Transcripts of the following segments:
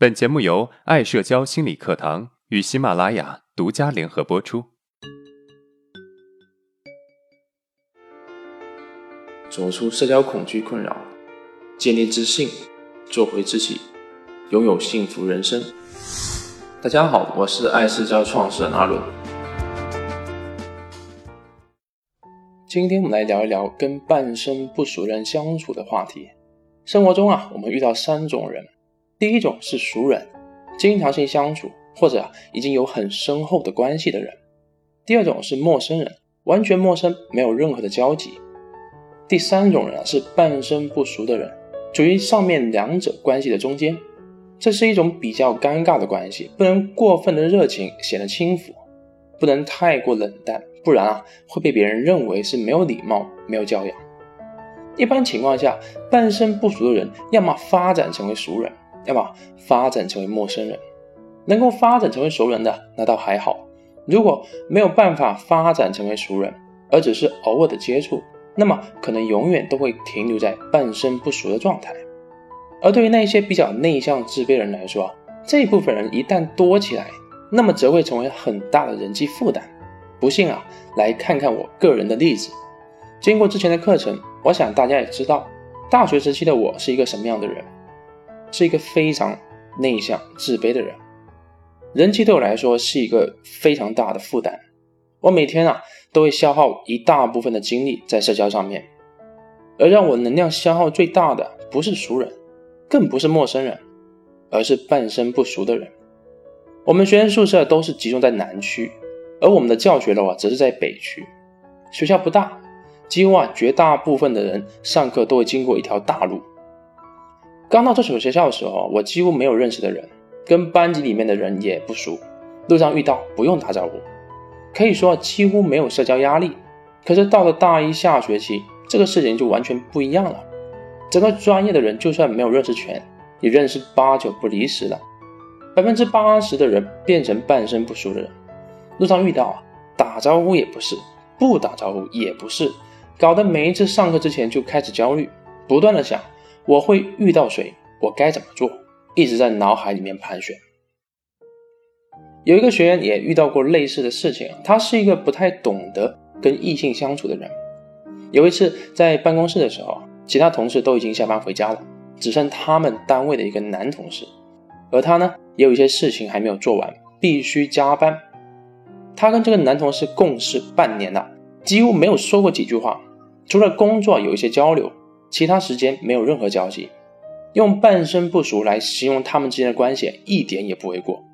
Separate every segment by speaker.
Speaker 1: 本节目由爱社交心理课堂与喜马拉雅独家联合播出。
Speaker 2: 走出社交恐惧困扰，建立自信，做回自己，拥有幸福人生。大家好，我是爱社交创始人阿伦。今天我们来聊一聊跟半生不熟人相处的话题。生活中啊，我们遇到三种人。第一种是熟人，经常性相处或者已经有很深厚的关系的人；第二种是陌生人，完全陌生，没有任何的交集；第三种人是半生不熟的人，处于上面两者关系的中间。这是一种比较尴尬的关系，不能过分的热情显得轻浮，不能太过冷淡，不然啊会被别人认为是没有礼貌、没有教养。一般情况下，半生不熟的人，要么发展成为熟人。要么发展成为陌生人，能够发展成为熟人的那倒还好；如果没有办法发展成为熟人，而只是偶尔的接触，那么可能永远都会停留在半生不熟的状态。而对于那些比较内向、自卑的人来说，这部分人一旦多起来，那么则会成为很大的人际负担。不信啊，来看看我个人的例子。经过之前的课程，我想大家也知道，大学时期的我是一个什么样的人。是一个非常内向、自卑的人，人际对我来说是一个非常大的负担。我每天啊都会消耗一大部分的精力在社交上面，而让我能量消耗最大的不是熟人，更不是陌生人，而是半生不熟的人。我们学生宿舍都是集中在南区，而我们的教学楼啊则是在北区。学校不大，几乎啊绝大部分的人上课都会经过一条大路。刚到这所学校的时候，我几乎没有认识的人，跟班级里面的人也不熟，路上遇到不用打招呼，可以说几乎没有社交压力。可是到了大一下学期，这个事情就完全不一样了。整个专业的人就算没有认识全，也认识八九不离十了。百分之八十的人变成半生不熟的人，路上遇到啊，打招呼也不是，不打招呼也不是，搞得每一次上课之前就开始焦虑，不断的想。我会遇到谁？我该怎么做？一直在脑海里面盘旋。有一个学员也遇到过类似的事情，他是一个不太懂得跟异性相处的人。有一次在办公室的时候，其他同事都已经下班回家了，只剩他们单位的一个男同事，而他呢也有一些事情还没有做完，必须加班。他跟这个男同事共事半年了，几乎没有说过几句话，除了工作有一些交流。其他时间没有任何交集，用半生不熟来形容他们之间的关系一点也不为过。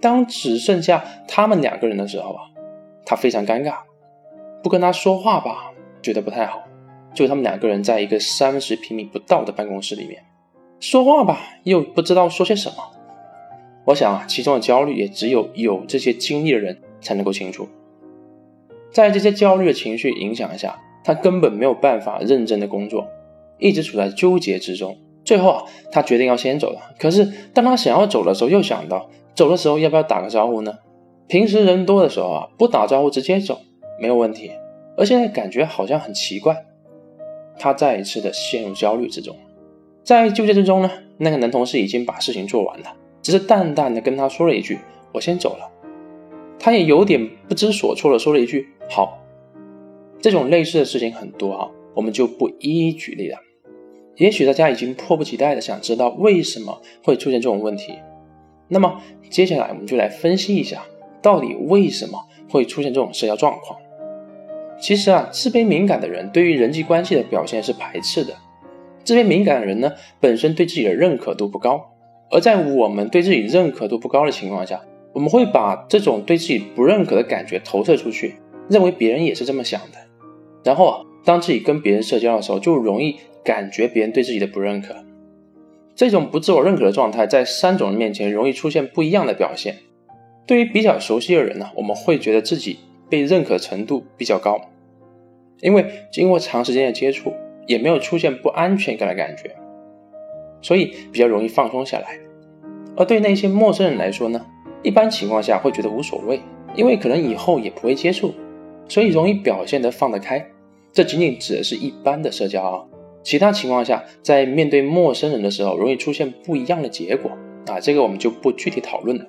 Speaker 2: 当只剩下他们两个人的时候啊，他非常尴尬，不跟他说话吧，觉得不太好。就他们两个人在一个三十平米不到的办公室里面说话吧，又不知道说些什么。我想啊，其中的焦虑也只有有这些经历的人才能够清楚。在这些焦虑的情绪影响下。他根本没有办法认真的工作，一直处在纠结之中。最后啊，他决定要先走了。可是当他想要走的时候，又想到走的时候要不要打个招呼呢？平时人多的时候啊，不打招呼直接走没有问题。而现在感觉好像很奇怪，他再一次的陷入焦虑之中。在纠结之中呢，那个男同事已经把事情做完了，只是淡淡的跟他说了一句：“我先走了。”他也有点不知所措的说了一句：“好。”这种类似的事情很多啊，我们就不一一举例了。也许大家已经迫不及待的想知道为什么会出现这种问题，那么接下来我们就来分析一下，到底为什么会出现这种社交状况。其实啊，自卑敏感的人对于人际关系的表现是排斥的。自卑敏感的人呢，本身对自己的认可度不高，而在我们对自己认可度不高的情况下，我们会把这种对自己不认可的感觉投射出去，认为别人也是这么想的。然后啊，当自己跟别人社交的时候，就容易感觉别人对自己的不认可。这种不自我认可的状态，在三种人面前容易出现不一样的表现。对于比较熟悉的人呢，我们会觉得自己被认可程度比较高，因为经过长时间的接触，也没有出现不安全感的感觉，所以比较容易放松下来。而对那些陌生人来说呢，一般情况下会觉得无所谓，因为可能以后也不会接触，所以容易表现得放得开。这仅仅指的是一般的社交啊，其他情况下，在面对陌生人的时候，容易出现不一样的结果。啊，这个我们就不具体讨论了。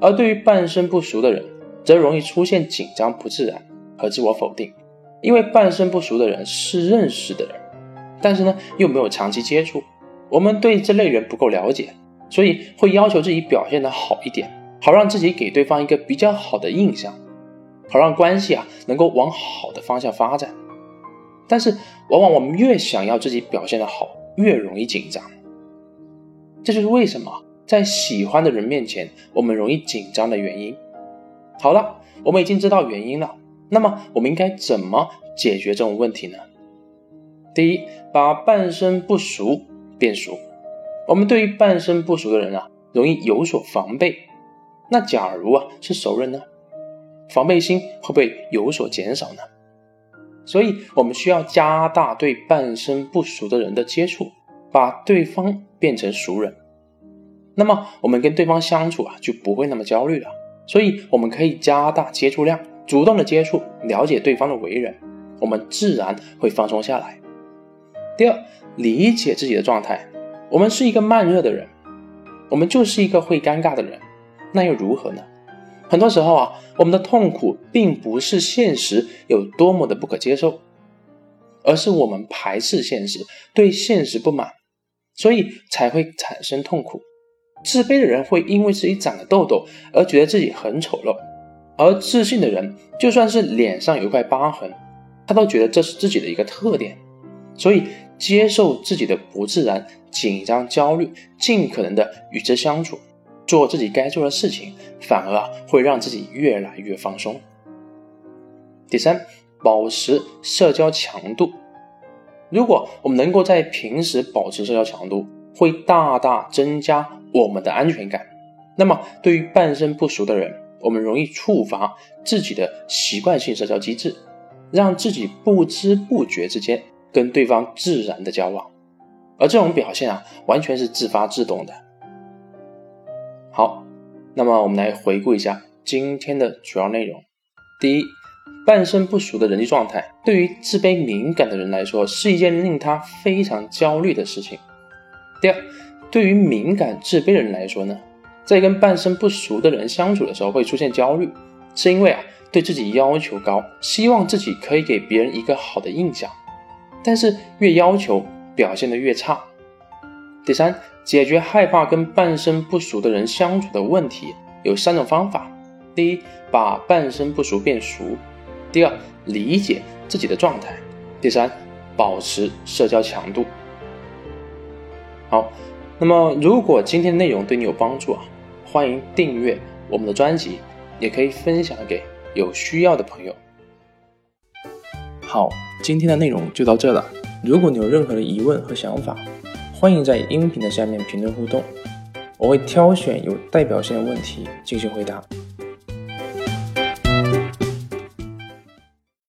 Speaker 2: 而对于半生不熟的人，则容易出现紧张、不自然和自我否定，因为半生不熟的人是认识的人，但是呢又没有长期接触，我们对这类人不够了解，所以会要求自己表现的好一点，好让自己给对方一个比较好的印象，好让关系啊能够往好的方向发展。但是往往我们越想要自己表现的好，越容易紧张。这就是为什么在喜欢的人面前我们容易紧张的原因。好了，我们已经知道原因了，那么我们应该怎么解决这种问题呢？第一，把半生不熟变熟。我们对于半生不熟的人啊，容易有所防备。那假如啊是熟人呢，防备心会不会有所减少呢？所以，我们需要加大对半生不熟的人的接触，把对方变成熟人。那么，我们跟对方相处啊，就不会那么焦虑了。所以，我们可以加大接触量，主动的接触，了解对方的为人，我们自然会放松下来。第二，理解自己的状态。我们是一个慢热的人，我们就是一个会尴尬的人，那又如何呢？很多时候啊，我们的痛苦并不是现实有多么的不可接受，而是我们排斥现实，对现实不满，所以才会产生痛苦。自卑的人会因为自己长了痘痘而觉得自己很丑陋，而自信的人就算是脸上有一块疤痕，他都觉得这是自己的一个特点。所以，接受自己的不自然、紧张、焦虑，尽可能的与之相处，做自己该做的事情，反而会让自己越来越放松。第三，保持社交强度。如果我们能够在平时保持社交强度，会大大增加。我们的安全感。那么，对于半生不熟的人，我们容易触发自己的习惯性社交机制，让自己不知不觉之间跟对方自然的交往，而这种表现啊，完全是自发自动的。好，那么我们来回顾一下今天的主要内容。第一，半生不熟的人际状态，对于自卑敏感的人来说，是一件令他非常焦虑的事情。第二。对于敏感自卑的人来说呢，在跟半生不熟的人相处的时候会出现焦虑，是因为啊对自己要求高，希望自己可以给别人一个好的印象，但是越要求表现的越差。第三，解决害怕跟半生不熟的人相处的问题有三种方法：第一，把半生不熟变熟；第二，理解自己的状态；第三，保持社交强度。好。那么，如果今天的内容对你有帮助啊，欢迎订阅我们的专辑，也可以分享给有需要的朋友。好，今天的内容就到这了。如果你有任何的疑问和想法，欢迎在音频的下面评论互动，我会挑选有代表性的问题进行回答。